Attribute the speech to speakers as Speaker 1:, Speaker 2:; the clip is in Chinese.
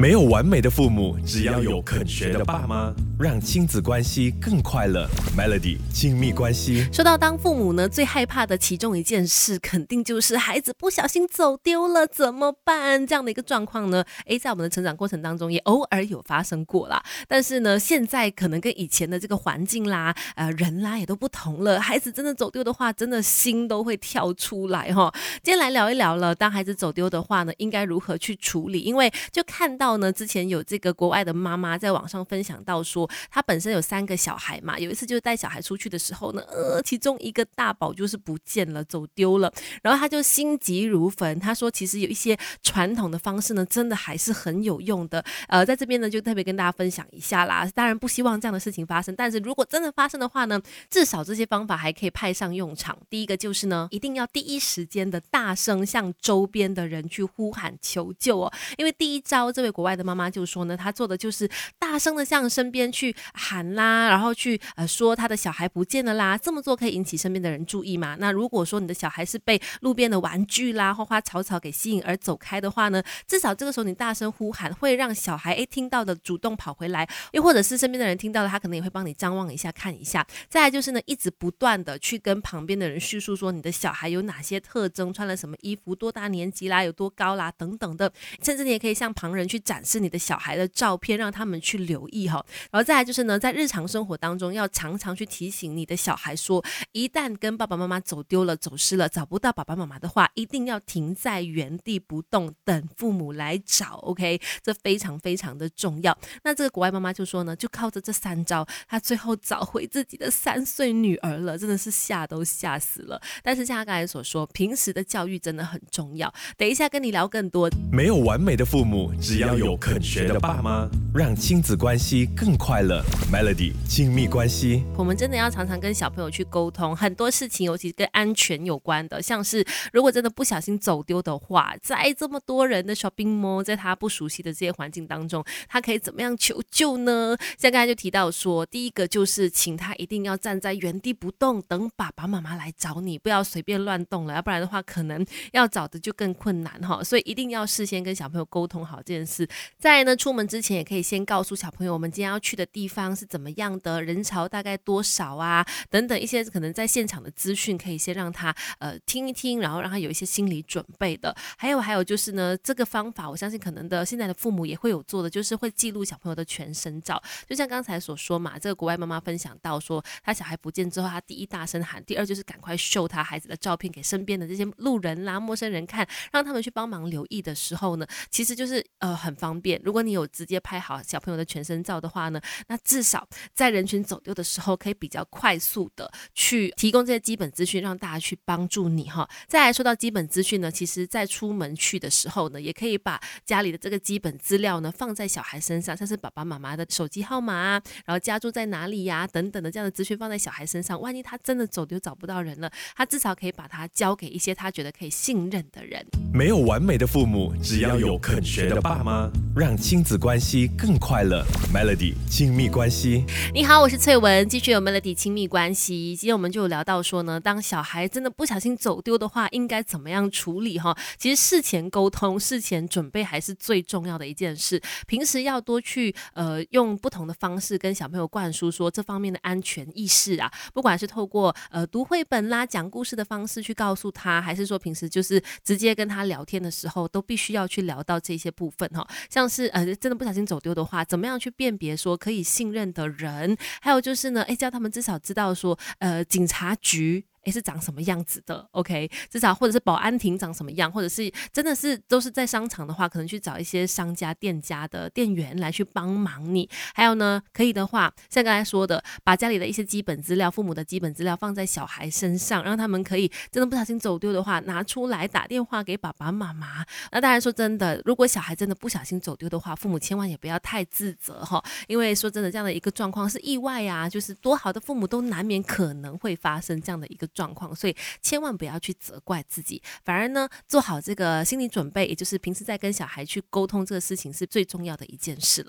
Speaker 1: 没有完美的父母，只要有肯学的爸妈，让亲子关系更快乐。Melody 亲密关系。
Speaker 2: 说到当父母呢，最害怕的其中一件事，肯定就是孩子不小心走丢了怎么办？这样的一个状况呢，诶，在我们的成长过程当中也偶尔有发生过啦。但是呢，现在可能跟以前的这个环境啦、呃人啦也都不同了。孩子真的走丢的话，真的心都会跳出来哈。今天来聊一聊了，当孩子走丢的话呢，应该如何去处理？因为就看。到呢，之前有这个国外的妈妈在网上分享到说，她本身有三个小孩嘛，有一次就是带小孩出去的时候呢，呃，其中一个大宝就是不见了，走丢了，然后她就心急如焚。她说，其实有一些传统的方式呢，真的还是很有用的。呃，在这边呢，就特别跟大家分享一下啦。当然不希望这样的事情发生，但是如果真的发生的话呢，至少这些方法还可以派上用场。第一个就是呢，一定要第一时间的大声向周边的人去呼喊求救哦，因为第一招这位。国外的妈妈就说呢，她做的就是大声的向身边去喊啦，然后去呃说她的小孩不见了啦。这么做可以引起身边的人注意嘛？那如果说你的小孩是被路边的玩具啦、花花草草给吸引而走开的话呢，至少这个时候你大声呼喊，会让小孩诶听到的主动跑回来，又或者是身边的人听到了，他可能也会帮你张望一下看一下。再就是呢，一直不断的去跟旁边的人叙述说你的小孩有哪些特征，穿了什么衣服，多大年纪啦，有多高啦等等的，甚至你也可以向旁人去。展示你的小孩的照片，让他们去留意哈。然后再来就是呢，在日常生活当中，要常常去提醒你的小孩说，一旦跟爸爸妈妈走丢了、走失了，找不到爸爸妈妈的话，一定要停在原地不动，等父母来找。OK，这非常非常的重要。那这个国外妈妈就说呢，就靠着这三招，她最后找回自己的三岁女儿了，真的是吓都吓死了。但是像她刚才所说，平时的教育真的很重要。等一下跟你聊更多。
Speaker 1: 没有完美的父母，只要。有肯学的爸妈，让亲子关系更快乐。Melody 亲密关系，
Speaker 2: 我们真的要常常跟小朋友去沟通很多事情，尤其跟安全有关的，像是如果真的不小心走丢的话，在这么多人的 shopping mall，在他不熟悉的这些环境当中，他可以怎么样求救呢？像刚才就提到说，第一个就是请他一定要站在原地不动，等爸爸妈妈来找你，不要随便乱动了，要不然的话，可能要找的就更困难哈。所以一定要事先跟小朋友沟通好这件事。再呢，出门之前也可以先告诉小朋友，我们今天要去的地方是怎么样的，人潮大概多少啊，等等一些可能在现场的资讯，可以先让他呃听一听，然后让他有一些心理准备的。还有还有就是呢，这个方法我相信可能的现在的父母也会有做的，就是会记录小朋友的全身照。就像刚才所说嘛，这个国外妈妈分享到说，他小孩不见之后，他第一大声喊，第二就是赶快秀他孩子的照片给身边的这些路人啦、陌生人看，让他们去帮忙留意的时候呢，其实就是呃很。很方便，如果你有直接拍好小朋友的全身照的话呢，那至少在人群走丢的时候，可以比较快速的去提供这些基本资讯，让大家去帮助你哈。再来说到基本资讯呢，其实在出门去的时候呢，也可以把家里的这个基本资料呢放在小孩身上，像是爸爸妈妈的手机号码啊，然后家住在哪里呀等等的这样的资讯放在小孩身上，万一他真的走丢找不到人了，他至少可以把它交给一些他觉得可以信任的人。
Speaker 1: 没有完美的父母，只要有肯学的爸妈。让亲子关系更快乐，Melody 亲密关系。
Speaker 2: 你好，我是翠文，继续有 Melody 亲密关系。今天我们就聊到说呢，当小孩真的不小心走丢的话，应该怎么样处理哈？其实事前沟通、事前准备还是最重要的一件事。平时要多去呃用不同的方式跟小朋友灌输说这方面的安全意识啊，不管是透过呃读绘本啦、讲故事的方式去告诉他，还是说平时就是直接跟他聊天的时候，都必须要去聊到这些部分哈。像是呃，真的不小心走丢的话，怎么样去辨别说可以信任的人？还有就是呢，诶，叫他们至少知道说，呃，警察局。诶，是长什么样子的？OK，至少或者是保安亭长什么样，或者是真的是都是在商场的话，可能去找一些商家店家的店员来去帮忙你。还有呢，可以的话，像刚才说的，把家里的一些基本资料、父母的基本资料放在小孩身上，让他们可以真的不小心走丢的话，拿出来打电话给爸爸妈妈。那当然说真的，如果小孩真的不小心走丢的话，父母千万也不要太自责哈，因为说真的，这样的一个状况是意外呀，就是多好的父母都难免可能会发生这样的一个。状况，所以千万不要去责怪自己，反而呢，做好这个心理准备，也就是平时在跟小孩去沟通这个事情是最重要的一件事了。